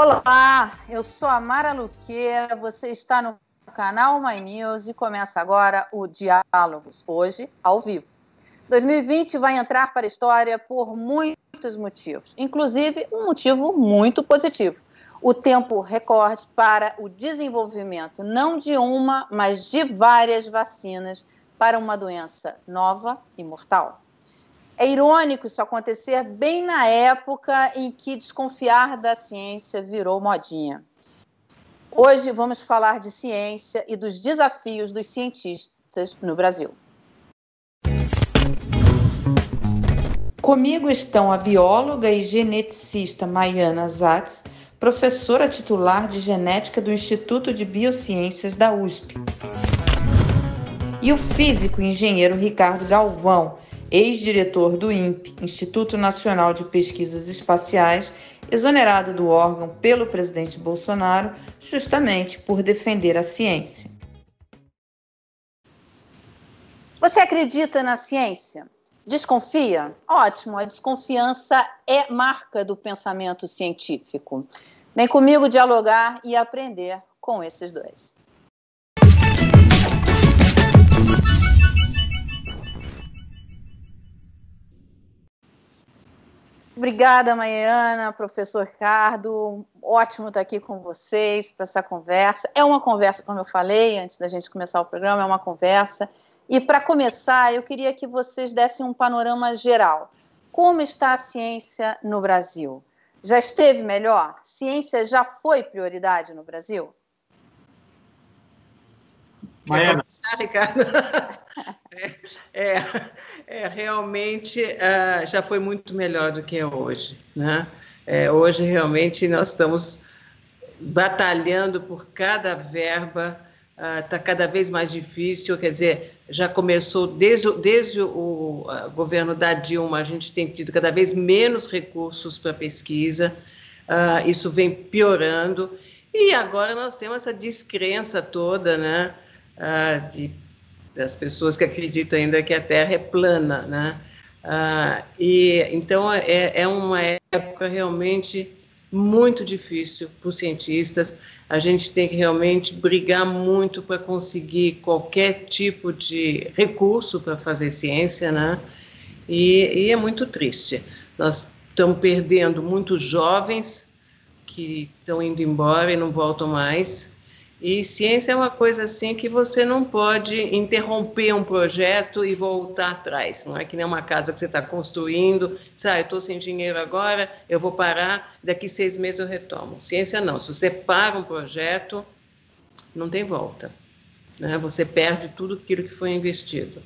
Olá, eu sou a Mara Luque, você está no canal My News e começa agora o Diálogos, hoje ao vivo. 2020 vai entrar para a história por muitos motivos, inclusive um motivo muito positivo. O tempo recorde para o desenvolvimento não de uma, mas de várias vacinas para uma doença nova e mortal. É irônico isso acontecer bem na época em que desconfiar da ciência virou modinha. Hoje vamos falar de ciência e dos desafios dos cientistas no Brasil. Comigo estão a bióloga e geneticista Maiana Zatz, professora titular de genética do Instituto de Biociências da USP, e o físico e engenheiro Ricardo Galvão, ex-diretor do INPE, Instituto Nacional de Pesquisas Espaciais, exonerado do órgão pelo presidente Bolsonaro, justamente por defender a ciência. Você acredita na ciência? Desconfia? Ótimo, a desconfiança é marca do pensamento científico. Vem comigo dialogar e aprender com esses dois. Obrigada, Maiana, professor Ricardo. Ótimo estar aqui com vocês para essa conversa. É uma conversa, como eu falei antes da gente começar o programa, é uma conversa. E para começar, eu queria que vocês dessem um panorama geral. Como está a ciência no Brasil? Já esteve melhor? Ciência já foi prioridade no Brasil? Maiana. Ricardo? É, é, é realmente uh, já foi muito melhor do que é hoje. Né? É, hoje, realmente, nós estamos batalhando por cada verba, está uh, cada vez mais difícil, quer dizer, já começou desde, desde o uh, governo da Dilma, a gente tem tido cada vez menos recursos para pesquisa, isso vem piorando, e agora nós temos essa descrença toda, né? Ah, de, das pessoas que acreditam ainda que a Terra é plana, né? Ah, e então é, é uma época realmente muito difícil para os cientistas. A gente tem que realmente brigar muito para conseguir qualquer tipo de recurso para fazer ciência, né? E, e, é muito triste. Nós estamos perdendo muitos jovens que estão indo embora e não voltam mais. E ciência é uma coisa assim que você não pode interromper um projeto e voltar atrás. Não é que nem uma casa que você está construindo, diz, ah, eu estou sem dinheiro agora, eu vou parar, daqui seis meses eu retomo. Ciência não. Se você para um projeto, não tem volta. Né? Você perde tudo aquilo que foi investido.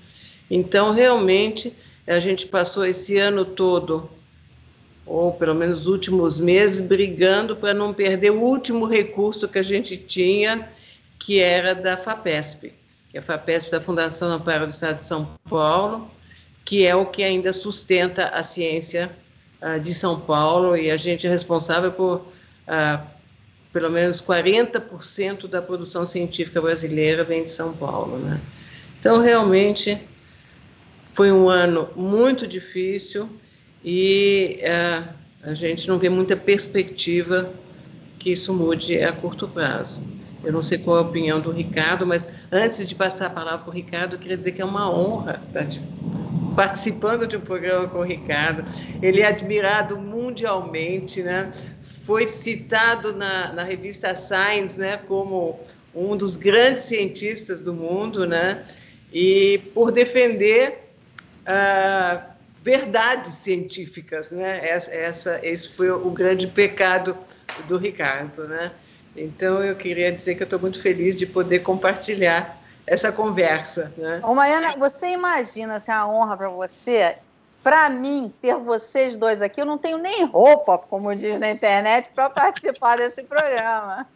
Então, realmente, a gente passou esse ano todo ou pelo menos os últimos meses, brigando para não perder o último recurso que a gente tinha, que era da FAPESP, que é a FAPESP da Fundação Amparo do Estado de São Paulo, que é o que ainda sustenta a ciência uh, de São Paulo, e a gente é responsável por uh, pelo menos 40% da produção científica brasileira vem de São Paulo. Né? Então, realmente, foi um ano muito difícil, e é, a gente não vê muita perspectiva que isso mude a curto prazo. Eu não sei qual é a opinião do Ricardo, mas antes de passar a palavra para o Ricardo, eu queria dizer que é uma honra estar participando de um programa com o Ricardo. Ele é admirado mundialmente, né? Foi citado na, na revista Science, né, como um dos grandes cientistas do mundo, né? E por defender uh, verdades científicas, né? Essa, essa, esse foi o grande pecado do Ricardo, né? Então eu queria dizer que eu estou muito feliz de poder compartilhar essa conversa, né? Ô, Maiana, você imagina assim, a honra para você? Para mim, ter vocês dois aqui, eu não tenho nem roupa, como diz na internet, para participar desse programa.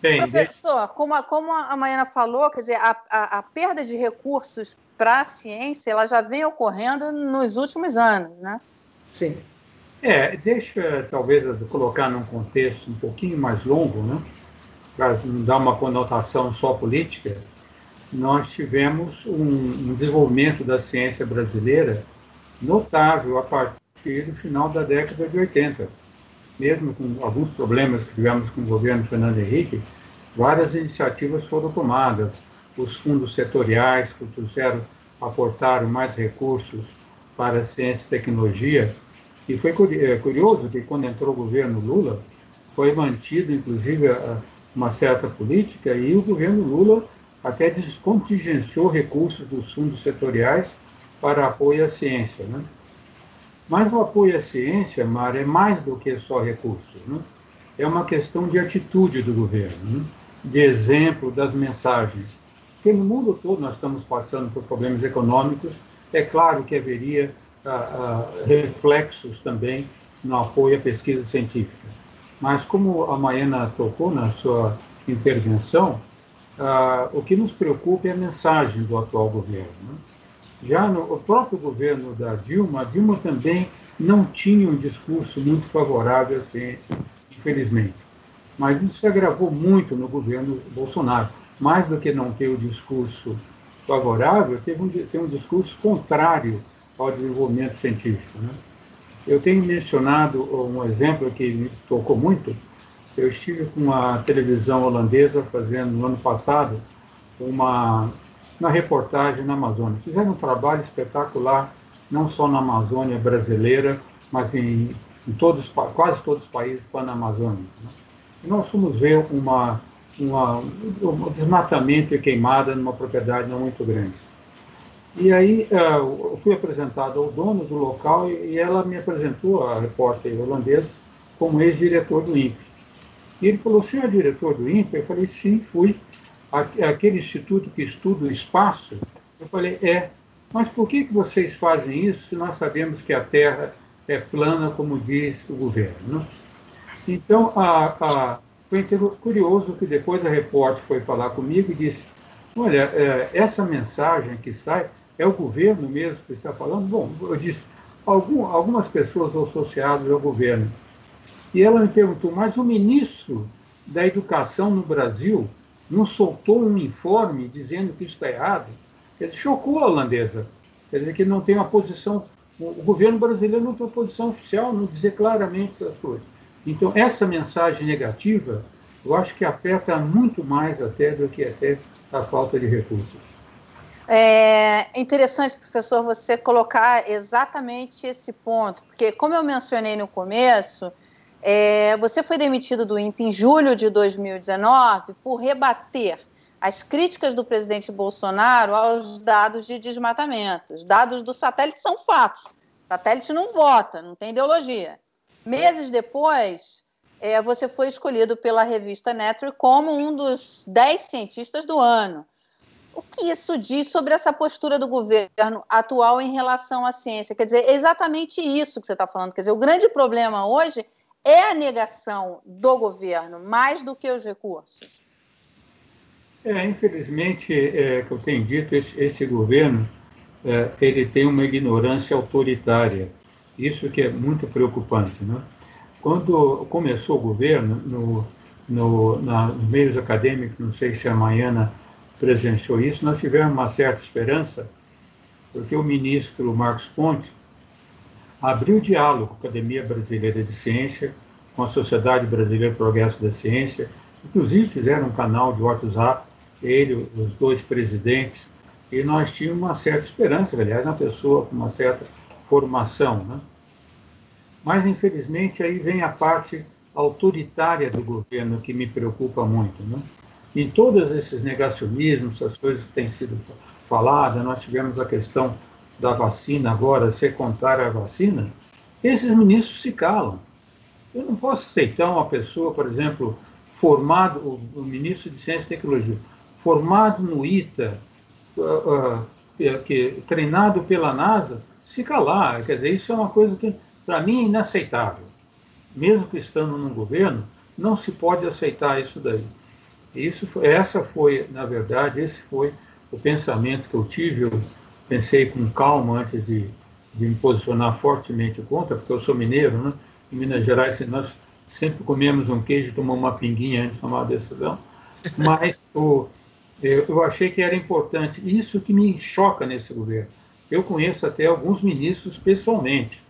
Bem, Professor, como a, como a Maiana falou, quer dizer, a, a, a perda de recursos para a ciência, ela já vem ocorrendo nos últimos anos, né? Sim. É, deixa talvez colocar num contexto um pouquinho mais longo, né? Para não dar uma conotação só política. Nós tivemos um, um desenvolvimento da ciência brasileira notável a partir partir do final da década de 80. Mesmo com alguns problemas que tivemos com o governo Fernando Henrique, várias iniciativas foram tomadas. Os fundos setoriais que trouxeram, aportaram mais recursos para ciência e tecnologia. E foi é, curioso que quando entrou o governo Lula, foi mantido, inclusive, uma certa política e o governo Lula até descontingenciou recursos dos fundos setoriais para apoio à ciência. Né? Mas o apoio à ciência, Mar, é mais do que só recursos. Né? É uma questão de atitude do governo, né? de exemplo das mensagens. Porque no mundo todo nós estamos passando por problemas econômicos, é claro que haveria ah, ah, reflexos também no apoio à pesquisa científica. Mas como a Maiana tocou na sua intervenção, ah, o que nos preocupa é a mensagem do atual governo. Né? Já no próprio governo da Dilma, a Dilma também não tinha um discurso muito favorável à ciência, infelizmente. Mas isso se agravou muito no governo Bolsonaro. Mais do que não ter o discurso favorável, teve um, ter um discurso contrário ao desenvolvimento científico. Né? Eu tenho mencionado um exemplo que me tocou muito. Eu estive com a televisão holandesa fazendo, no ano passado, uma na reportagem na Amazônia. Fizeram um trabalho espetacular, não só na Amazônia brasileira, mas em, em todos, quase todos os países panamazônicos. Né? E nós fomos ver uma, um desmatamento e queimada numa propriedade não muito grande. E aí uh, eu fui apresentado ao dono do local e, e ela me apresentou, a repórter holandesa, como ex-diretor do INPE. E ele falou, senhor é diretor do INPE? Eu falei, sim, fui aquele instituto que estuda o espaço, eu falei, é, mas por que, que vocês fazem isso se nós sabemos que a Terra é plana, como diz o governo? Né? Então, a, a, foi curioso que depois a repórter foi falar comigo e disse, olha, é, essa mensagem que sai, é o governo mesmo que está falando? Bom, eu disse, algum, algumas pessoas associadas ao governo. E ela me perguntou, mas o ministro da Educação no Brasil não soltou um informe dizendo que isso está errado, ele chocou a holandesa. Quer dizer que não tem uma posição, o governo brasileiro não tem uma posição oficial, não dizer claramente essas coisas. Então, essa mensagem negativa, eu acho que afeta muito mais até do que até a falta de recursos. É interessante, professor, você colocar exatamente esse ponto, porque, como eu mencionei no começo, é, você foi demitido do INPE em julho de 2019 por rebater as críticas do presidente Bolsonaro aos dados de desmatamento. Os dados do satélite são fatos. Satélite não vota, não tem ideologia. Meses depois, é, você foi escolhido pela revista Nature como um dos dez cientistas do ano. O que isso diz sobre essa postura do governo atual em relação à ciência? Quer dizer, é exatamente isso que você está falando. Quer dizer, o grande problema hoje é a negação do governo mais do que os recursos? É, infelizmente, é, que eu tenho dito, esse, esse governo é, ele tem uma ignorância autoritária. Isso que é muito preocupante. Né? Quando começou o governo, no, no, na, nos meios acadêmicos, não sei se a Maiana presenciou isso, nós tivemos uma certa esperança, porque o ministro Marcos Ponte abriu diálogo com a Academia Brasileira de Ciência, com a Sociedade Brasileira de Progresso da Ciência, inclusive fizeram um canal de WhatsApp, ele, os dois presidentes, e nós tínhamos uma certa esperança, aliás, uma pessoa com uma certa formação. Né? Mas, infelizmente, aí vem a parte autoritária do governo que me preocupa muito. Né? Em todos esses negacionismos, essas coisas que têm sido faladas, nós tivemos a questão da vacina agora, ser contrário à vacina, esses ministros se calam. Eu não posso aceitar uma pessoa, por exemplo, formado, o, o ministro de Ciência e Tecnologia, formado no ITA, uh, uh, que, treinado pela NASA, se calar. Quer dizer, isso é uma coisa que, para mim, é inaceitável. Mesmo que estando num governo, não se pode aceitar isso daí. Isso, essa foi, na verdade, esse foi o pensamento que eu tive. Eu, pensei com calma antes de, de me posicionar fortemente contra, porque eu sou mineiro, né? Em Minas Gerais, nós sempre comemos um queijo tomamos uma pinguinha antes de tomar a decisão. Mas o, eu achei que era importante. Isso que me choca nesse governo. Eu conheço até alguns ministros pessoalmente.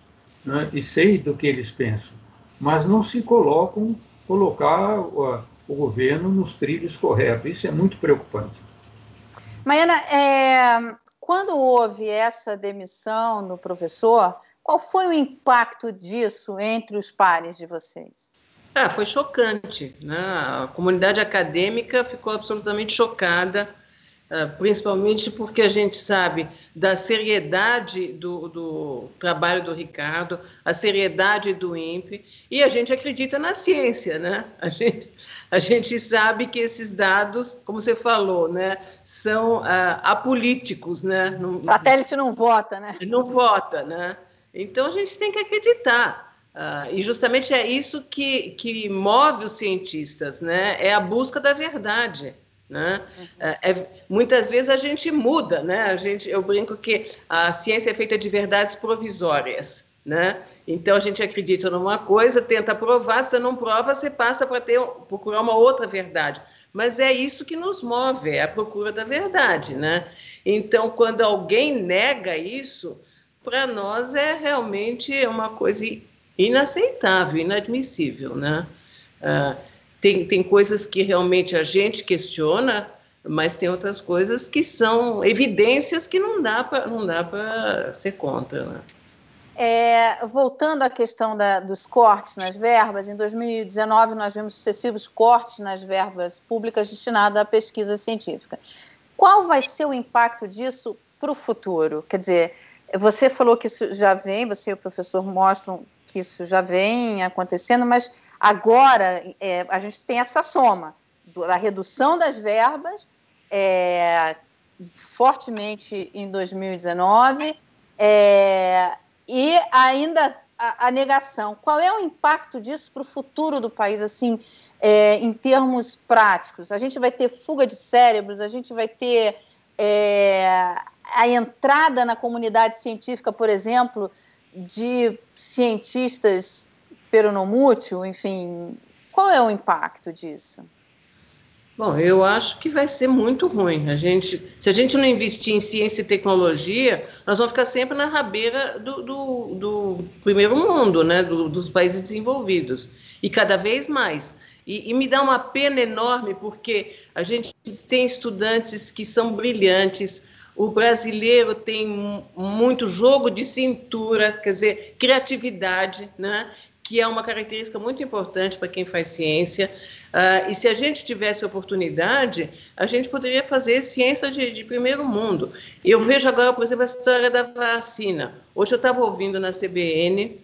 né, e sei do que eles pensam, mas não se colocam colocar o, o governo nos trilhos corretos. Isso é muito preocupante. Maiana, é, quando houve essa demissão do professor, qual foi o impacto disso entre os pares de vocês? Ah, foi chocante. Né? A comunidade acadêmica ficou absolutamente chocada principalmente porque a gente sabe da seriedade do, do, trabalho do Ricardo, a seriedade do INPE, e a gente acredita na ciência, né? A gente, a gente sabe que esses dados, como você falou, né, são uh, apolíticos, né? Não, Satélite não vota, né? Não vota, né? Então a gente tem que acreditar. Uh, e justamente é isso que, que move os cientistas, né? É a busca da verdade. Né? Uhum. É, é, muitas vezes a gente muda, né? A gente, eu brinco que a ciência é feita de verdades provisórias. Né? Então a gente acredita numa coisa, tenta provar, se não prova, você passa para ter procurar uma outra verdade. Mas é isso que nos move, é a procura da verdade, né? Então quando alguém nega isso, para nós é realmente uma coisa inaceitável, inadmissível, né? Uh, tem, tem coisas que realmente a gente questiona, mas tem outras coisas que são evidências que não dá para não dá para ser contra. Né? É, voltando à questão da, dos cortes nas verbas, em 2019 nós vimos sucessivos cortes nas verbas públicas destinadas à pesquisa científica. Qual vai ser o impacto disso para o futuro? Quer dizer, você falou que isso já vem, você e o professor mostram que isso já vem acontecendo, mas Agora, é, a gente tem essa soma da redução das verbas é, fortemente em 2019 é, e ainda a, a, negação. Qual é o impacto disso para o futuro do país, assim, é, em termos práticos? A gente vai ter fuga de cérebros, a gente vai ter é, a entrada na comunidade científica, por exemplo, de cientistas peronomútil, enfim, qual é o impacto disso? Bom, eu acho que vai ser muito ruim. A gente, se a gente não investir em ciência e tecnologia, nós vamos ficar sempre na rabeira do, do, do primeiro mundo, né? Do, dos países desenvolvidos. E cada vez mais. E, e, me dá uma pena enorme, porque a gente tem estudantes que são brilhantes, o brasileiro tem muito jogo de cintura, quer dizer, criatividade, né? que é uma característica muito importante para quem faz ciência. Uh, e se a gente tivesse oportunidade, a gente poderia fazer ciência de, de, primeiro mundo. Eu vejo agora, por exemplo, a história da vacina. Hoje eu estava ouvindo na CBN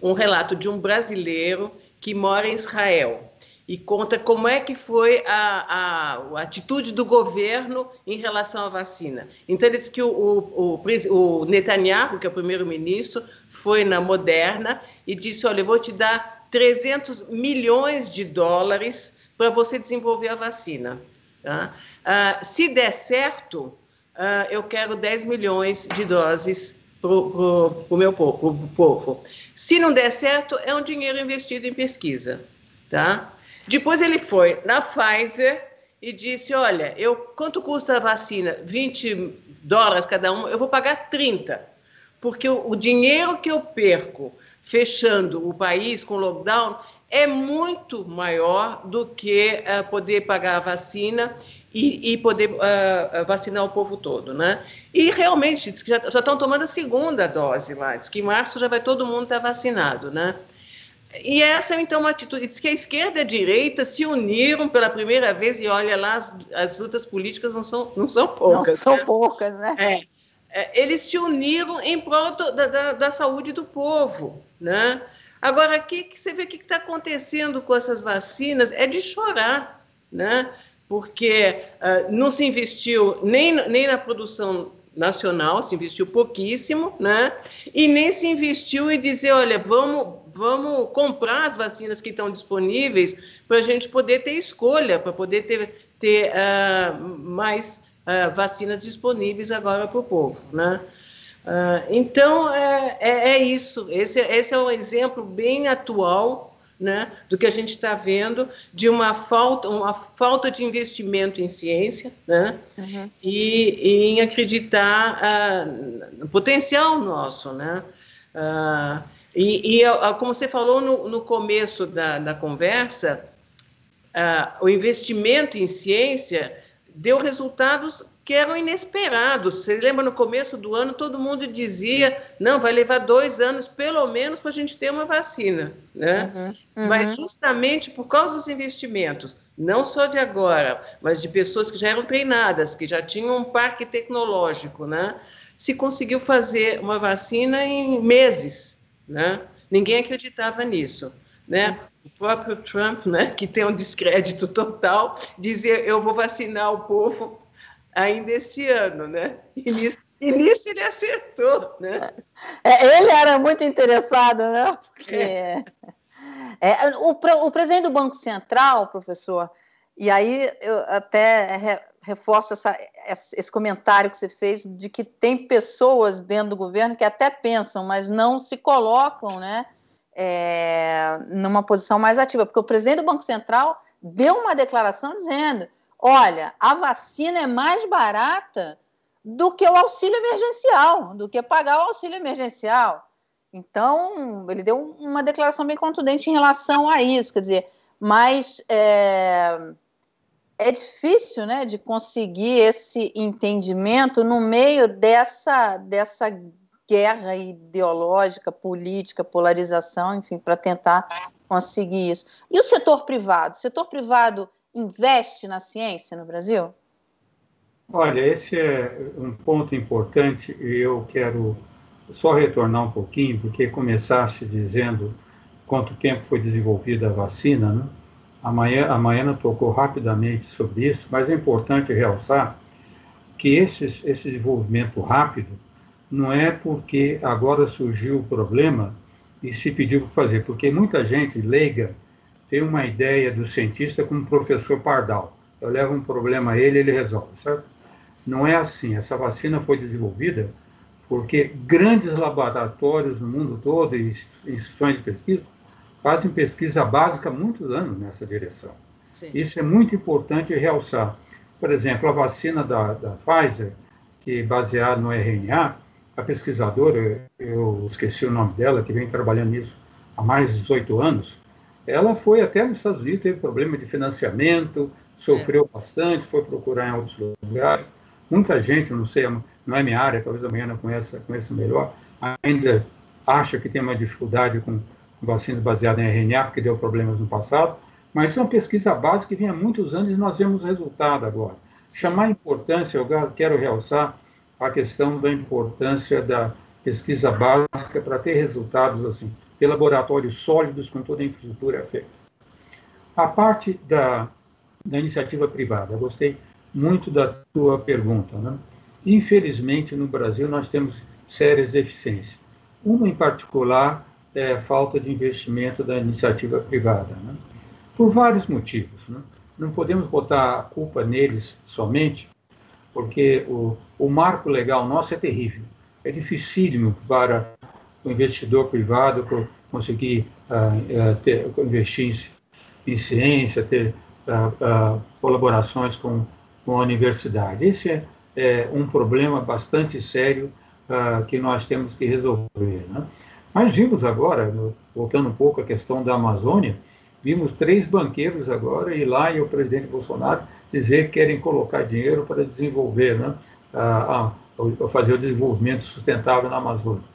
um relato de um brasileiro que mora em Israel e conta como é que foi a, a, a, atitude do governo em relação à vacina. Então, ele disse que o, o, o, Netanyahu, que é o primeiro-ministro, foi na Moderna e disse, olha, eu vou te dar 300 milhões de dólares para você desenvolver a vacina. Tá? Ah, se der certo, ah, eu quero 10 milhões de doses para o meu povo, povo. Se não der certo, é um dinheiro investido em pesquisa. Tá? Depois ele foi na Pfizer e disse: Olha, eu quanto custa a vacina? 20 dólares cada uma, eu vou pagar 30. Porque o, o dinheiro que eu perco fechando o país com lockdown é muito maior do que uh, poder pagar a vacina e, e poder uh, vacinar o povo todo, né? E realmente já, já estão tomando a segunda dose lá, diz que em março já vai todo mundo estar tá vacinado, né? E essa é então uma atitude. Diz que a esquerda e a direita se uniram pela primeira vez, e olha lá, as, as lutas políticas não são, não são poucas. Não são né? poucas, né? É, é, eles se uniram em prol do, da, da, saúde do povo. Né? Agora, aqui que você vê o que está acontecendo com essas vacinas é de chorar, né? porque uh, não se investiu nem, nem na produção nacional, se investiu pouquíssimo, né? E nem se investiu em dizer, olha, vamos, vamos comprar as vacinas que estão disponíveis para a gente poder ter escolha, para poder ter, ter uh, mais uh, vacinas disponíveis agora para o povo, né? Uh, então, é, é, é, isso. Esse, esse é um exemplo bem atual né, do que a gente está vendo de uma falta, uma falta de investimento em ciência né, uhum. e, e, em acreditar uh, no potencial nosso. Né? Uh, E, e como você falou no, no começo da, da conversa, uh, o investimento em ciência deu resultados que eram inesperados. Você lembra no começo do ano, todo mundo dizia: não, vai levar dois anos pelo menos para a gente ter uma vacina. Né? Uhum, uhum. Mas justamente por causa dos investimentos, não só de agora, mas de pessoas que já eram treinadas, que já tinham um parque tecnológico, né? se conseguiu fazer uma vacina em meses. Né? Ninguém acreditava nisso. Né? O próprio Trump, né, que tem um descrédito total, dizia: eu vou vacinar o povo ainda esse ano, né? E nisso, e nisso ele acertou, né? É, ele era muito interessado, né? Porque é. É, o, o presidente do Banco Central, professor, e aí eu até reforço essa, esse comentário que você fez de que tem pessoas dentro do governo que até pensam, mas não se colocam, né? É, numa posição mais ativa, porque o presidente do Banco Central deu uma declaração dizendo olha, a vacina é mais barata do que o auxílio emergencial, do que pagar o auxílio emergencial. Então, ele deu uma declaração bem contundente em relação a isso, quer dizer, mas é, é difícil né, de conseguir esse entendimento no meio dessa, dessa guerra ideológica, política, polarização, enfim, para tentar conseguir isso. E o setor privado? O setor privado investe na ciência no Brasil? Olha, esse é um ponto importante e eu quero só retornar um pouquinho, porque começaste dizendo quanto tempo foi desenvolvida a vacina, né? Amanhã, a Maiana tocou rapidamente sobre isso, mas é importante realçar que esse, esse desenvolvimento rápido não é porque agora surgiu o problema e se pediu para fazer, porque muita gente leiga tem uma ideia do cientista como professor Pardal. Eu levo um problema a ele, ele resolve, certo? Não é assim. Essa vacina foi desenvolvida porque grandes laboratórios no mundo todo e instituições de pesquisa fazem pesquisa básica há muitos anos nessa direção. Sim. Isso é muito importante realçar. Por exemplo, a vacina da, da Pfizer, que é baseada no RNA, a pesquisadora, eu esqueci o nome dela, que vem trabalhando nisso há mais de 18 anos, ela foi até nos Estados Unidos, teve problema de financiamento, sofreu é. bastante, foi procurar em outros lugares. Muita gente, não sei, não é minha área, talvez amanhã não conheça, conheça melhor, ainda acha que tem uma dificuldade com vacinas baseadas em RNA, porque deu problemas no passado, mas isso é uma pesquisa básica que vinha há muitos anos e nós vemos resultado agora. Chamar a importância, eu quero realçar a questão da importância da pesquisa básica para ter resultados assim ter laboratórios sólidos com toda a infraestrutura feita. A parte da, da iniciativa privada, gostei muito da tua pergunta. Né? Infelizmente, no Brasil, nós temos sérias deficiências. Uma, em particular, é a falta de investimento da iniciativa privada, né? por vários motivos. Né? Não podemos botar a culpa neles somente, porque o, o marco legal nosso é terrível. É dificílimo para o investidor privado conseguir uh, ter, investir em, em, ciência, ter uh, colaborações com, com a universidade. Esse é, é um problema bastante sério que nós temos que resolver. Né? Mas vimos agora, voltando um pouco à questão da Amazônia, vimos três banqueiros agora ir lá e o presidente Bolsonaro dizer que querem colocar dinheiro para desenvolver, né, a, a, fazer o desenvolvimento sustentável na Amazônia.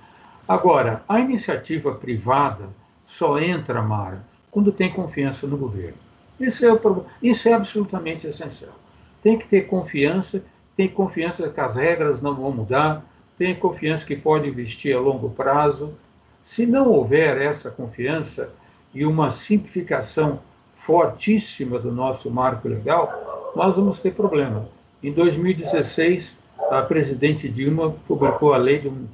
Agora, a iniciativa privada só entra, Mara, quando tem confiança no governo. Isso é, isso é absolutamente essencial. Tem que ter confiança, tem confiança que as regras não vão mudar, tem confiança que pode investir a longo prazo. Se não houver essa confiança e uma simplificação fortíssima do nosso marco legal, nós vamos ter problema. Em 2016, a presidente Dilma publicou a lei do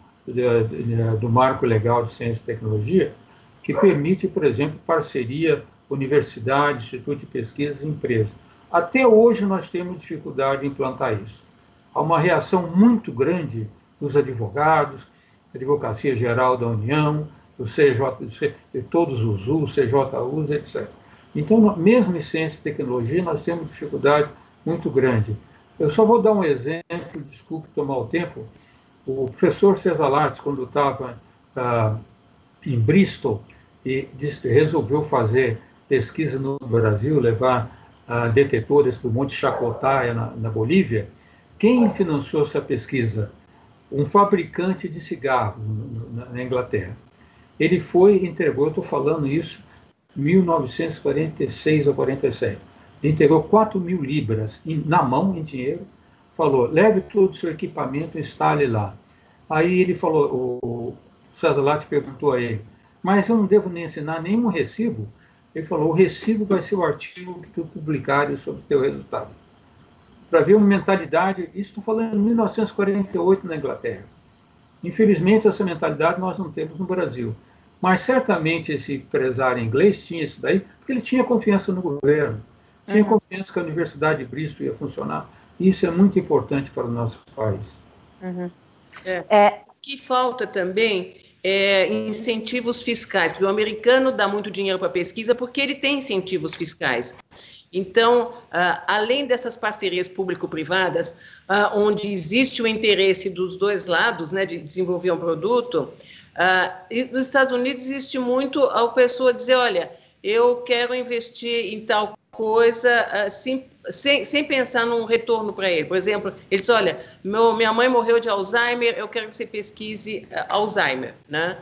do marco legal de ciência e tecnologia, que permite, por exemplo, parceria universidade, instituto de pesquisa e empresa. Até hoje nós temos dificuldade em implantar isso. Há uma reação muito grande dos advogados, Advocacia Geral da União, do CJ, todos os US, CJUs, etc. Então, mesmo em ciência e tecnologia, nós temos dificuldade muito grande. Eu só vou dar um exemplo, desculpe tomar o tempo, o professor César Lattes, quando estava ah, em Bristol e resolveu fazer pesquisa no Brasil, levar uh, detetores para o Monte Chacotaya, na, na Bolívia, quem financiou essa pesquisa? Um fabricante de cigarro na Inglaterra. Ele foi e entregou, eu estou falando isso, 1946 ou 47. Ele entregou 4 mil libras na mão, em dinheiro, falou, leve todo o seu equipamento e instale lá. Aí ele falou, o César perguntou a ele, mas eu não devo nem ensinar nenhum recibo? Ele falou, o recibo vai ser o artigo que tu publicares sobre o teu resultado. Para ver uma mentalidade, isso estou falando em 1948 na Inglaterra. Infelizmente, essa mentalidade nós não temos no Brasil. Mas certamente esse empresário inglês tinha isso daí, porque ele tinha confiança no governo, tinha uhum. confiança que a Universidade de Bristol ia funcionar. Isso é muito importante para o nosso país. Uhum. É. É. O que falta também é, incentivos fiscais, porque o americano dá muito dinheiro para pesquisa porque ele tem incentivos fiscais. Então, uh, além dessas parcerias público-privadas, uh, onde existe o interesse dos dois lados né, de desenvolver um produto, uh, nos Estados Unidos existe muito a pessoa dizer: olha, eu quero investir em tal coisa sem, sem, sem pensar num retorno para ele. Por exemplo, ele diz: olha, meu, minha mãe morreu de Alzheimer, eu quero que você pesquise Alzheimer. Né?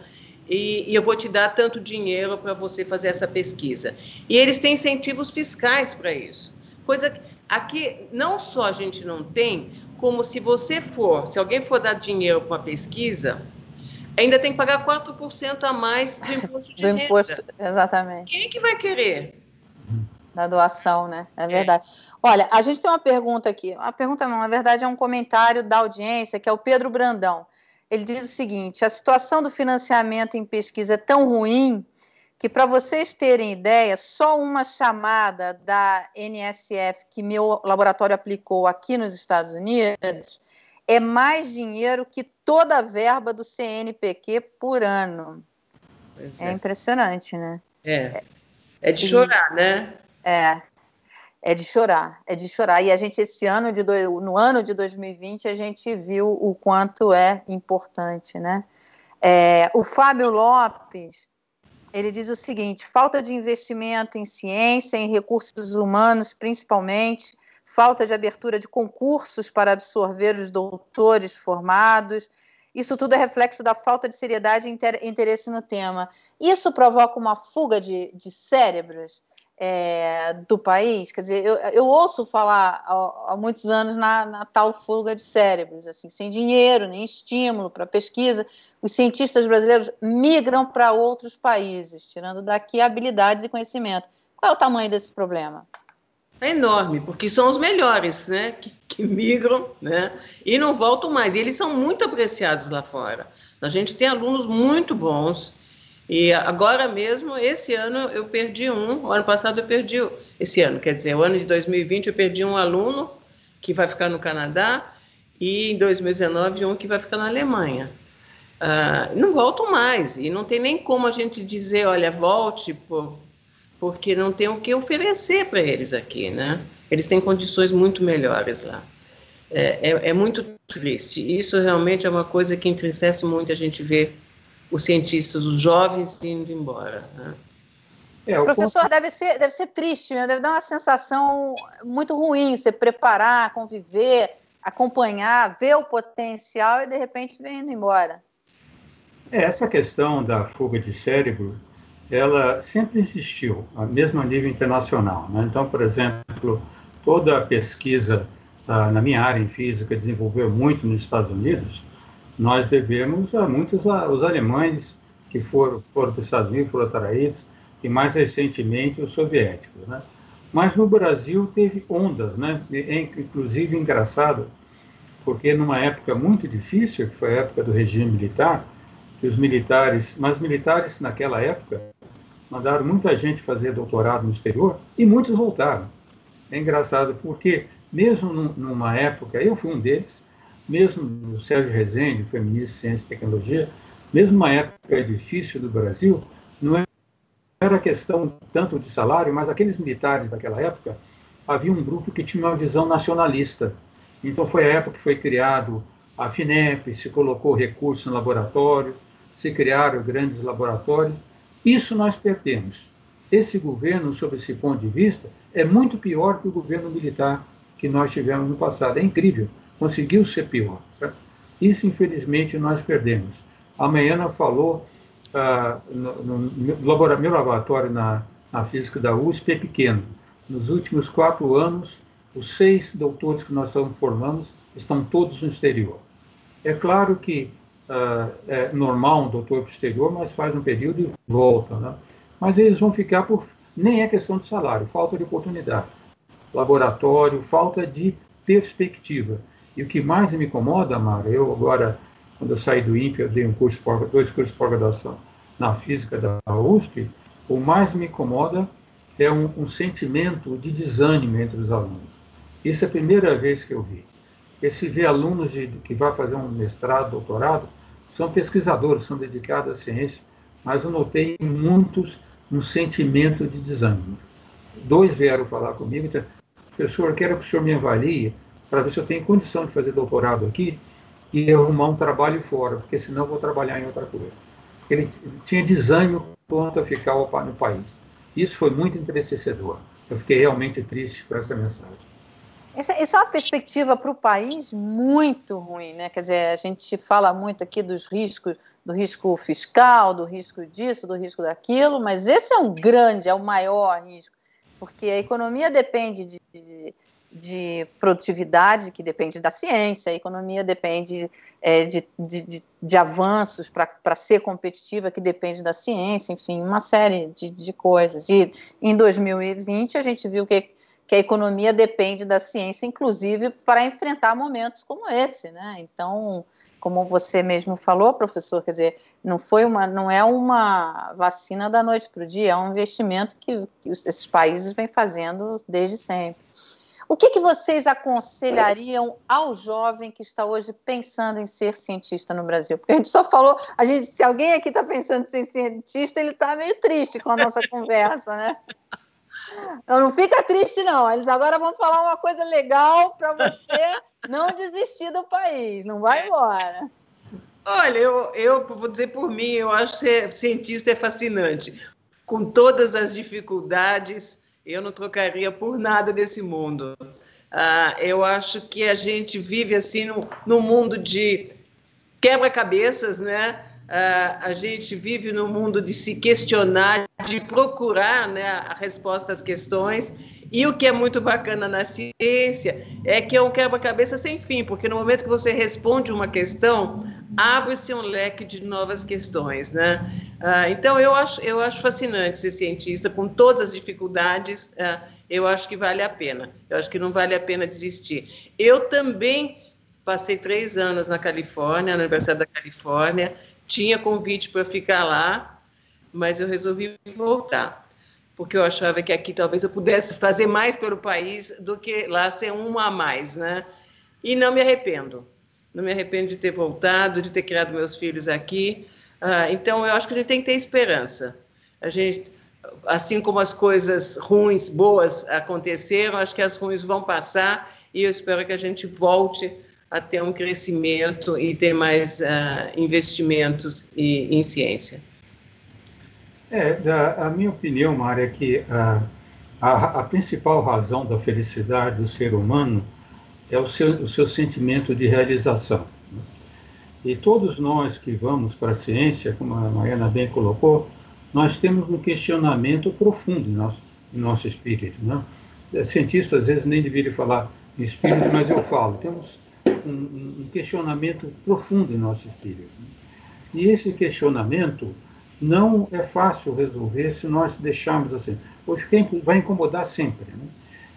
e, e eu vou te dar tanto dinheiro para você fazer essa pesquisa. E eles têm incentivos fiscais para isso. Coisa que aqui não só a gente não tem, como se você for, se alguém for dar dinheiro para uma pesquisa, ainda tem que pagar 4% a mais do imposto de do renda. Imposto, exatamente. Quem que vai querer? Da doação, né? É verdade. É. Olha, a gente tem uma pergunta aqui. Uma pergunta não, na verdade é um comentário da audiência, que é o Pedro Brandão. Ele diz o seguinte: a situação do financiamento em pesquisa é tão ruim que, para vocês terem ideia, só uma chamada da NSF que meu laboratório aplicou aqui nos Estados Unidos é mais dinheiro que toda a verba do CNPq por ano. É. é. impressionante, né? É. É de chorar, né? É é de chorar, é de chorar. E a gente, esse ano, de do, no ano de 2020, a gente viu o quanto é importante, né? É, o Fábio Lopes, ele diz o seguinte, falta de investimento em ciência, em recursos humanos, principalmente, falta de abertura de concursos para absorver os doutores formados, isso tudo é reflexo da falta de seriedade e interesse no tema. Isso provoca uma fuga de, de cérebros é, do país. Quer dizer, eu, eu ouço falar há, há muitos anos na, na, tal fuga de cérebros, assim, sem dinheiro, nem estímulo para pesquisa, os cientistas brasileiros migram para outros países, tirando daqui habilidades e conhecimento. Qual é o tamanho desse problema? É enorme, porque são os melhores, né, que, que migram, né, e não voltam mais. E eles são muito apreciados lá fora. A gente tem alunos muito bons, e agora mesmo, esse ano eu perdi um, o ano passado eu perdi, esse ano, quer dizer, o ano de 2020 eu perdi um aluno que vai ficar no Canadá e em 2019 um que vai ficar na Alemanha. Uh, não voltam mais e não tem nem como a gente dizer, olha, volte, por, porque não tem o que oferecer para eles aqui, né? Eles têm condições muito melhores lá. É, é, é muito triste. Isso realmente é uma coisa que entristece muito a gente ver os cientistas, os jovens indo embora. Né? É, Professor, deve, ser, deve ser triste, deve dar uma sensação muito ruim você preparar, conviver, acompanhar, ver o potencial e de repente vem indo embora. É, essa questão da fuga de cérebro, ela sempre existiu, mesmo a nível internacional. Né? Então, por exemplo, toda a pesquisa ah, na minha área em física desenvolveu muito nos Estados Unidos, nós devemos a muitos os alemães que foram, foram para os Estados Unidos, foram atraídos, e mais recentemente os soviéticos. Né? Mas no Brasil teve ondas, né? É, inclusive engraçado, porque numa época muito difícil, que foi a época do regime militar, que os militares, mas os militares naquela época mandaram muita gente fazer doutorado no exterior e muitos voltaram. É engraçado porque mesmo numa época, eu fui um deles, mesmo o Sérgio Rezende, de Ciência e Tecnologia, mesmo uma época difícil do Brasil, não era questão tanto de salário, mas aqueles militares daquela época, havia um grupo que tinha uma visão nacionalista. Então foi a época que foi criado a FINEP, se colocou recursos em laboratórios, se criaram grandes laboratórios. Isso nós perdemos. Esse governo, sob esse ponto de vista, é muito pior que o governo militar que nós tivemos no passado. É incrível, conseguiu ser pior. Certo? Isso, infelizmente, nós perdemos. A Maiana falou ah, no, no, no, meu laboratório na, na física da USP é pequeno. Nos últimos quatro anos, os seis doutores que nós estamos formando estão todos no exterior. É claro que uh, é normal um doutor para o exterior, mas faz um período e volta. Né? Mas eles vão ficar por. Nem é questão de salário, falta de oportunidade. Laboratório, falta de perspectiva. E o que mais me incomoda, Mara, eu agora, quando eu saí do INPE, eu dei um curso, dois cursos de pós-graduação na física da USP, o mais me incomoda é um, um sentimento de desânimo entre os alunos. Isso é a primeira vez que eu vi. Esse ver alunos de, que vai fazer um mestrado, doutorado, são pesquisadores, são dedicados à ciência, mas eu notei em muitos um sentimento de desânimo. Dois vieram falar comigo, então, professor, quero que o senhor me avalie para ver se eu tenho condição de fazer doutorado aqui e arrumar um trabalho fora, porque senão vou trabalhar em outra coisa. Ele tinha desânimo quanto a ficar no país. Isso foi muito entristecedor. Eu fiquei realmente triste com essa mensagem. Essa, essa é uma perspectiva para o país muito ruim, né? Quer dizer, a gente fala muito aqui dos riscos, do risco fiscal, do risco disso, do risco daquilo, mas esse é um grande, é o maior risco, porque a economia depende de, de, de produtividade, que depende da ciência, a economia depende é, de, de, de, avanços para ser competitiva, que depende da ciência, enfim, uma série de, de coisas. E em 2020 a gente viu que que a economia depende da ciência, inclusive para enfrentar momentos como esse, né? Então, como você mesmo falou, professor, quer dizer, não foi uma, não é uma vacina da noite para o dia, é um investimento que, que esses países vêm fazendo desde sempre. O que, que vocês aconselhariam ao jovem que está hoje pensando em ser cientista no Brasil? Porque a gente só falou, a gente, se alguém aqui está pensando em ser cientista, ele está meio triste com a nossa conversa, né? Então não fica triste, não. Eles agora vão falar uma coisa legal para você não desistir do país. Não vai embora. Olha, eu, eu vou dizer por mim, eu acho que cientista é fascinante. Com todas as dificuldades, eu não trocaria por nada desse mundo. Ah, eu acho que a gente vive assim no mundo de quebra-cabeças, né? Uh, a gente vive no mundo de se questionar, de procurar né, a resposta às questões. E o que é muito bacana na ciência é que é um quebra-cabeça sem fim, porque no momento que você responde uma questão, abre-se um leque de novas questões. Né? Uh, então, eu acho, eu acho fascinante ser cientista, com todas as dificuldades, uh, eu acho que vale a pena. Eu acho que não vale a pena desistir. Eu também passei três anos na Califórnia, na Universidade da Califórnia, tinha convite para ficar lá, mas eu resolvi voltar, porque eu achava que aqui talvez eu pudesse fazer mais pelo país do que lá ser uma a mais, né? E não me arrependo. Não me arrependo de ter voltado, de ter criado meus filhos aqui. Ah, então, eu acho que a gente tem que ter esperança. A gente, assim como as coisas ruins, boas aconteceram, acho que as ruins vão passar e eu espero que a gente volte a ter um crescimento e ter mais uh, investimentos e, em ciência. É, a, a minha opinião, Mária, é que a, a, a, principal razão da felicidade do ser humano é o seu, o seu sentimento de realização. E todos nós que vamos para a ciência, como a Mariana bem colocou, nós temos um questionamento profundo em nosso, em nosso espírito. Né? Cientistas às vezes nem deveriam falar em espírito, mas eu falo. Temos um, um questionamento profundo em nosso espírito. E esse questionamento não é fácil resolver se nós deixarmos assim, porque vai incomodar sempre. Né?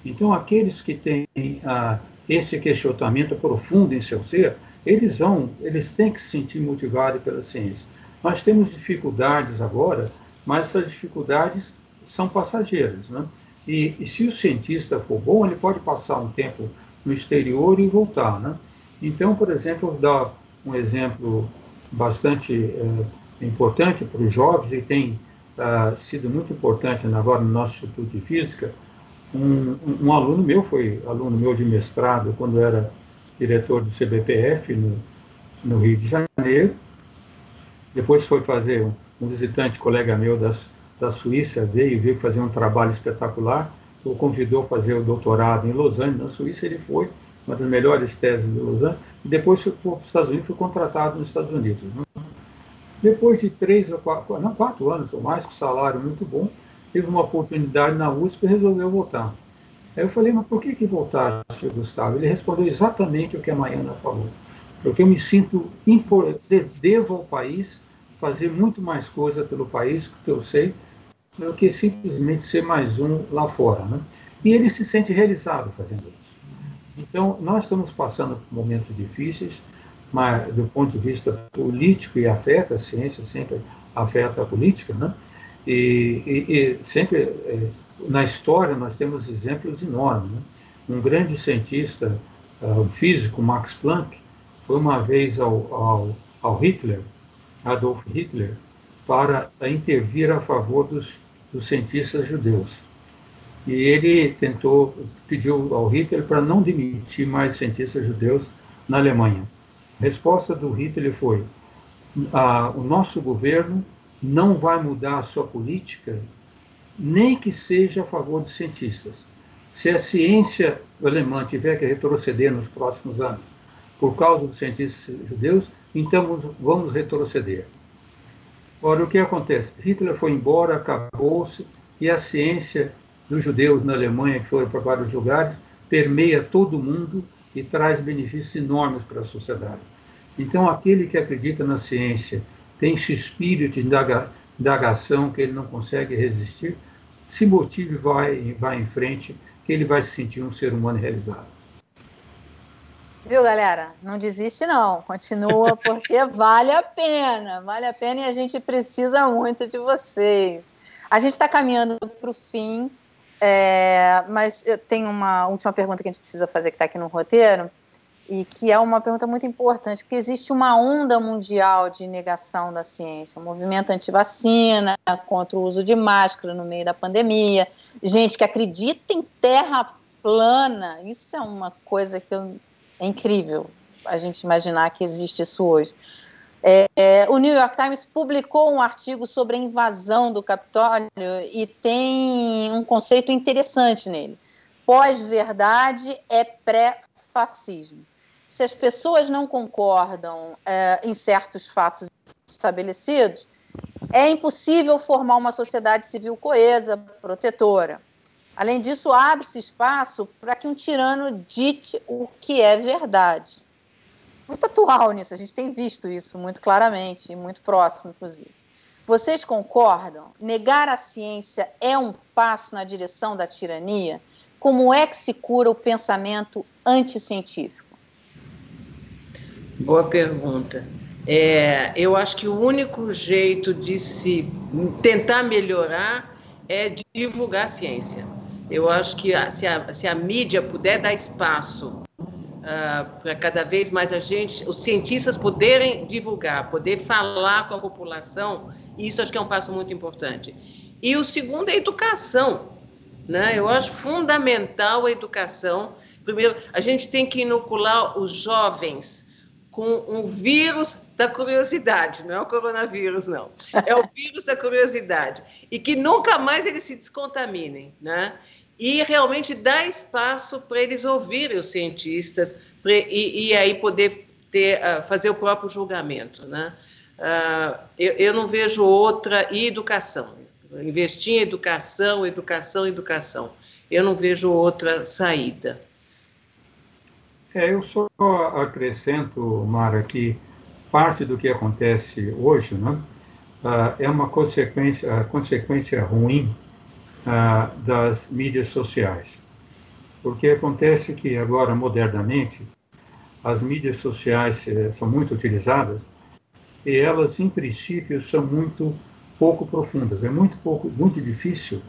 Então, aqueles que têm ah, esse questionamento profundo em seu ser, eles vão, eles têm que se sentir motivados pela ciência. Nós temos dificuldades agora, mas essas dificuldades são passageiras, né? E, e se o cientista for bom, ele pode passar um tempo no exterior e voltar. Né? Então, por exemplo, vou dar um exemplo bastante é, importante para os jovens e tem uh, sido muito importante agora no nosso Instituto de Física. Um, um, um, aluno meu foi aluno meu de mestrado quando era diretor do CBPF no, no Rio de Janeiro Depois foi fazer um, um visitante, colega meu das, da Suíça, veio, veio fazer um trabalho espetacular, o convidou a fazer o doutorado em Lausanne, na Suíça, ele foi, uma das melhores teses de Lausanne, e depois foi para os Estados Unidos, foi contratado nos Estados Unidos. Né? Depois de três ou quatro, não, quatro anos ou mais, com salário muito bom, teve uma oportunidade na USP e resolveu voltar. Aí eu falei, mas por que, que voltar, senhor Gustavo? Ele respondeu exatamente o que a Maiana falou. Porque eu me sinto, impor, devo ao país fazer muito mais coisa pelo país, que eu sei, do que simplesmente ser mais um lá fora. Né? E ele se sente realizado fazendo isso. Então, nós estamos passando por momentos difíceis, mas do ponto de vista político e afeta, a ciência sempre afeta a política, né? E, e, e sempre é, na história nós temos exemplos enormes. Né? Um grande cientista, uh, um físico, Max Planck, foi uma vez ao, ao, ao Hitler, Adolf Hitler, para intervir a favor dos, dos cientistas judeus. E ele tentou, pediu ao Hitler para não demitir mais cientistas judeus na Alemanha. A resposta do Hitler foi: ah, o nosso governo não vai mudar a sua política, nem que seja a favor dos cientistas. Se a ciência alemã tiver que retroceder nos próximos anos por causa dos cientistas judeus, então vamos retroceder. Ora, o que acontece? Hitler foi embora, acabou-se, e a ciência dos judeus na Alemanha, que foram para vários lugares, permeia todo mundo e traz benefícios enormes para a sociedade. Então, aquele que acredita na ciência tem esse espírito de indagação que ele não consegue resistir, se motive vai vai em frente, que ele vai se sentir um ser humano realizado. Viu, galera? Não desiste, não. Continua, porque vale a pena. Vale a pena e a gente precisa muito de vocês. A gente está caminhando para o fim, é, mas eu tenho uma última pergunta que a gente precisa fazer que está aqui no roteiro e que é uma pergunta muito importante, porque existe uma onda mundial de negação da ciência, um movimento anti-vacina, contra o uso de máscara no meio da pandemia, gente que acredita em terra plana, isso é uma coisa que eu, é incrível a gente imaginar que existe isso hoje. É, é, o New York Times publicou um artigo sobre a invasão do Capitólio e tem um conceito interessante nele. Pós-verdade é pré-fascismo se as pessoas não concordam é, em certos fatos estabelecidos, é impossível formar uma sociedade civil coesa, protetora. Além disso, abre-se espaço para que um tirano dite o que é verdade. Muito atual nisso, a gente tem visto isso muito claramente e muito próximo, inclusive. Vocês concordam? Negar a ciência é um passo na direção da tirania? Como é que se cura o pensamento anticientífico? Boa pergunta. É, eu acho que o único jeito de se tentar melhorar é divulgar a ciência. Eu acho que se, a, se, a, mídia puder dar espaço uh, para cada vez mais a gente, os cientistas poderem divulgar, poder falar com a população, isso acho que é um passo muito importante. E o segundo é a educação. Né? Eu acho fundamental a educação. Primeiro, a gente tem que inocular os jovens com um vírus da curiosidade, não é o coronavírus, não. É o vírus da curiosidade. E que nunca mais eles se descontaminem, né? E realmente dar espaço para eles ouvirem os cientistas pra, e, e, aí poder ter, uh, fazer o próprio julgamento, né? Uh, eu, eu não vejo outra. E educação. Investir em educação, educação, educação. Eu não vejo outra saída. É, eu só acrescento, Mara, que parte do que acontece hoje né, uh, é uma consequência, consequência ruim uh, das mídias sociais. Porque acontece que agora, modernamente, as mídias sociais eh, são muito utilizadas e elas, em princípio, são muito pouco profundas. É muito pouco, muito difícil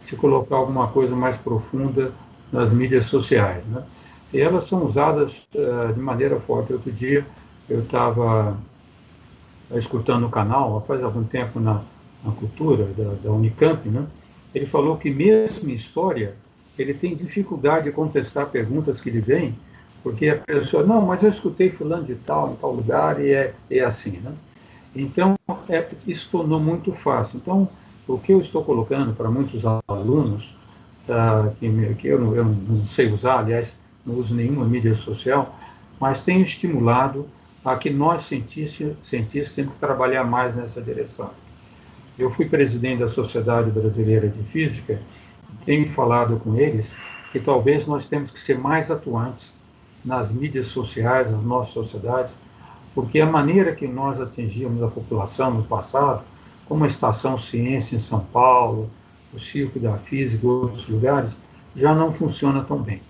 se colocar alguma coisa mais profunda nas mídias sociais. Né? E elas são usadas uh, de maneira forte. Outro dia eu estava escutando o canal, faz algum tempo na, na cultura da, da, Unicamp, né? ele falou que mesmo em história ele tem dificuldade de contestar perguntas que lhe vêm, porque a pessoa, não, mas eu escutei fulano de tal, em tal lugar, e é, é assim, né? Então, é, isso tornou muito fácil. Então, o que eu estou colocando para muitos alunos, uh, que, que eu, eu, não, sei usar, aliás, não uso nenhuma mídia social, mas tenho estimulado a que nós, cientistas, cientistas temos que trabalhar mais nessa direção. Eu fui presidente da Sociedade Brasileira de Física, tenho falado com eles que talvez nós temos que ser mais atuantes nas mídias sociais, nas nossas sociedades, porque a maneira que nós atingíamos a população no passado, como a Estação Ciência em São Paulo, o Circo da Física e outros lugares, já não funciona tão bem.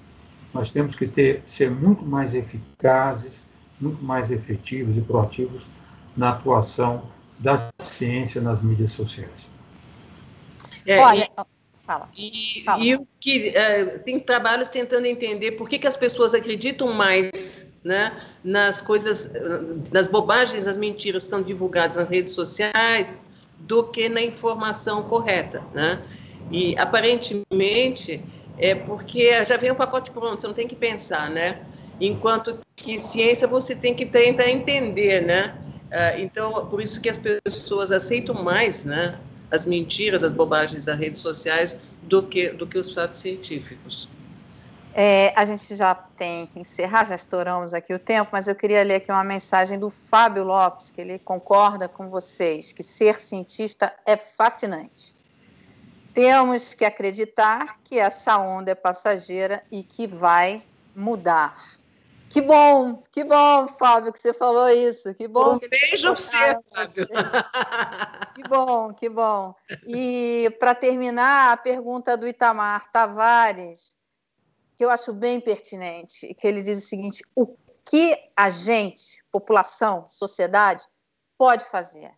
Nós temos que ter, ser muito mais eficazes, muito mais efetivos e proativos na atuação da ciência nas mídias sociais. É, Olha, Fala. E, Fala. e o que uh, tem trabalhos tentando entender por que, que as pessoas acreditam mais né, nas coisas, nas bobagens, nas mentiras que estão divulgadas nas redes sociais do que na informação correta, né? E aparentemente é porque já vem um pacote pronto, você não tem que pensar, né? Enquanto que ciência você tem que tentar entender, né? Uh, então, por isso que as pessoas aceitam mais, né? as mentiras, as bobagens das redes sociais do que, do que os fatos científicos. É, a gente já tem que encerrar, já estouramos aqui o tempo, mas eu queria ler aqui uma mensagem do Fábio Lopes, que ele concorda com vocês, que ser cientista é fascinante. Temos que acreditar que essa onda é passageira e que vai mudar. Que bom, que bom, Fábio, que você falou isso. Que bom. Um beijo para você, Fábio. Que bom, que bom. E para terminar, a pergunta do Itamar Tavares, que eu acho bem pertinente, que ele diz o seguinte: o que a gente, população, sociedade, pode fazer?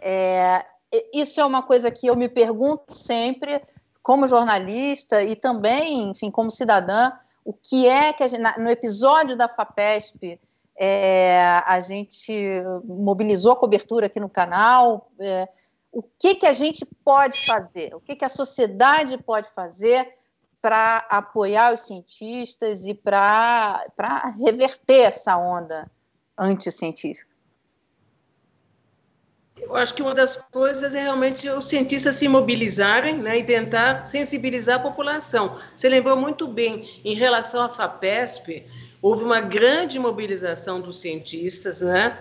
É, isso é uma coisa que eu me pergunto sempre, como jornalista e também, enfim, como cidadã o que é que gente, no episódio da FAPESP é, a gente mobilizou a cobertura aqui no canal. É, o que, que a gente pode fazer? O que, que a sociedade pode fazer para apoiar os cientistas e para reverter essa onda anticientífica? Eu acho que uma das coisas é realmente os cientistas se mobilizarem né, e tentar sensibilizar a população. Você lembrou muito bem, em relação à FAPESP, houve uma grande mobilização dos cientistas, né?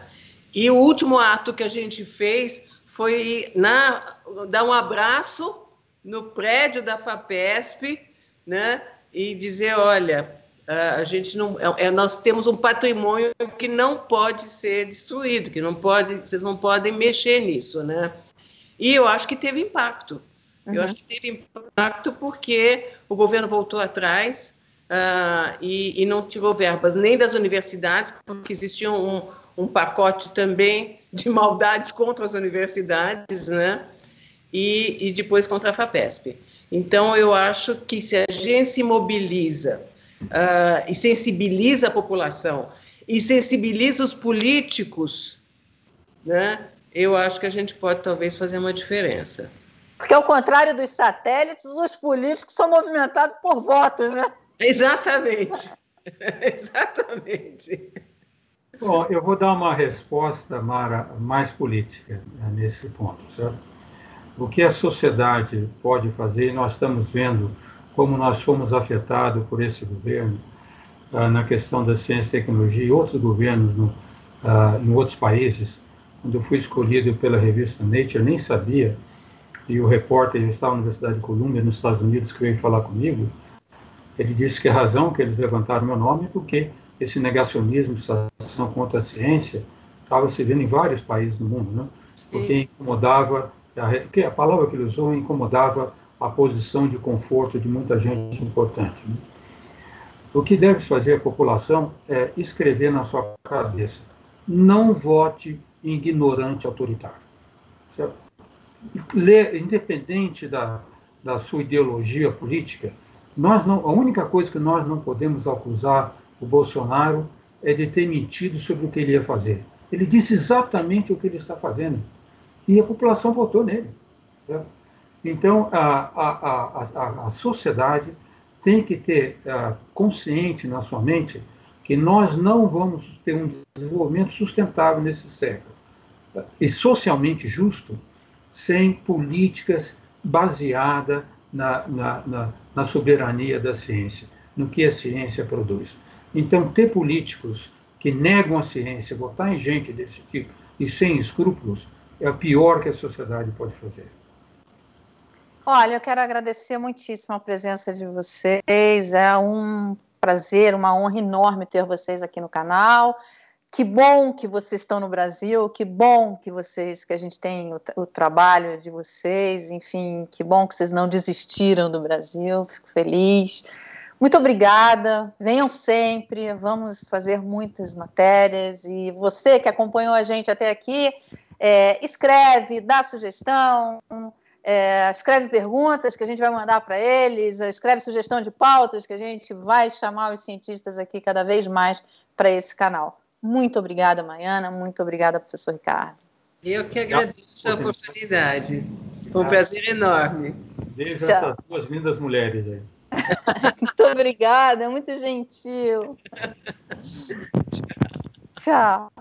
E o último ato que a gente fez foi na, dar um abraço no prédio da FAPESP, né? E dizer, olha, a gente não, é, é, nós temos um patrimônio que não pode ser destruído, que não pode, vocês não podem mexer nisso, né? E eu acho que teve impacto. Uhum. Eu acho que teve impacto porque o governo voltou atrás uh, e, e, não tirou verbas nem das universidades, porque existia um, um pacote também de maldades contra as universidades, né? E, e depois contra a FAPESP. Então, eu acho que se a gente se mobiliza uh, e sensibiliza a população e sensibiliza os políticos, né, eu acho que a gente pode talvez fazer uma diferença. Porque, ao contrário dos satélites, os políticos são movimentados por votos, né? Exatamente. Exatamente. Bom, eu vou dar uma resposta, Mara, mais política né, nesse ponto, certo? O que a sociedade pode fazer, e nós estamos vendo como nós fomos afetados por esse governo ah, na questão da ciência e tecnologia e outros governos no, ah, em outros países. Quando eu fui escolhido pela revista Nature, nem sabia, e o repórter estava na Universidade de Columbia, nos Estados Unidos, que veio falar comigo, ele disse que a razão que eles levantaram meu nome é porque esse negacionismo, essa ação contra a ciência, estava se vendo em vários países do mundo, né? porque incomodava, a, a palavra que ele usou incomodava a posição de conforto de muita gente importante. Né? O que deve fazer a população é escrever na sua cabeça: não vote ignorante autoritário. Lê, independente da, da sua ideologia política, nós não, a única coisa que nós não podemos acusar o Bolsonaro é de ter mentido sobre o que ele ia fazer. Ele disse exatamente o que ele está fazendo. E a população votou nele. Certo? Então, a, a, a, a sociedade tem que ter uh, consciente na sua mente que nós não vamos ter um desenvolvimento sustentável nesse século. e socialmente justo sem políticas baseadas na, na, na, na soberania da ciência, no que a ciência produz. Então, ter políticos que negam a ciência, votar em gente desse tipo e sem escrúpulos, é o pior que a sociedade pode fazer. Olha, eu quero agradecer muitíssimo a presença de vocês. É um prazer, uma honra enorme ter vocês aqui no canal. Que bom que vocês estão no Brasil, que bom que vocês, que a gente tem o, o, trabalho de vocês, enfim, que bom que vocês não desistiram do Brasil, fico feliz. Muito obrigada, venham sempre, vamos fazer muitas matérias e você que acompanhou a gente até aqui, é, escreve, dá sugestão, é, escreve perguntas que a gente vai mandar para eles, escreve sugestão de pautas que a gente vai chamar os cientistas aqui cada vez mais para esse canal. Muito obrigada, Maiana. Muito obrigada, professor Ricardo. Eu que agradeço a oportunidade. Foi um prazer enorme. Beijo Tchau. essas duas lindas mulheres aí. muito obrigada, é muito gentil. Tchau.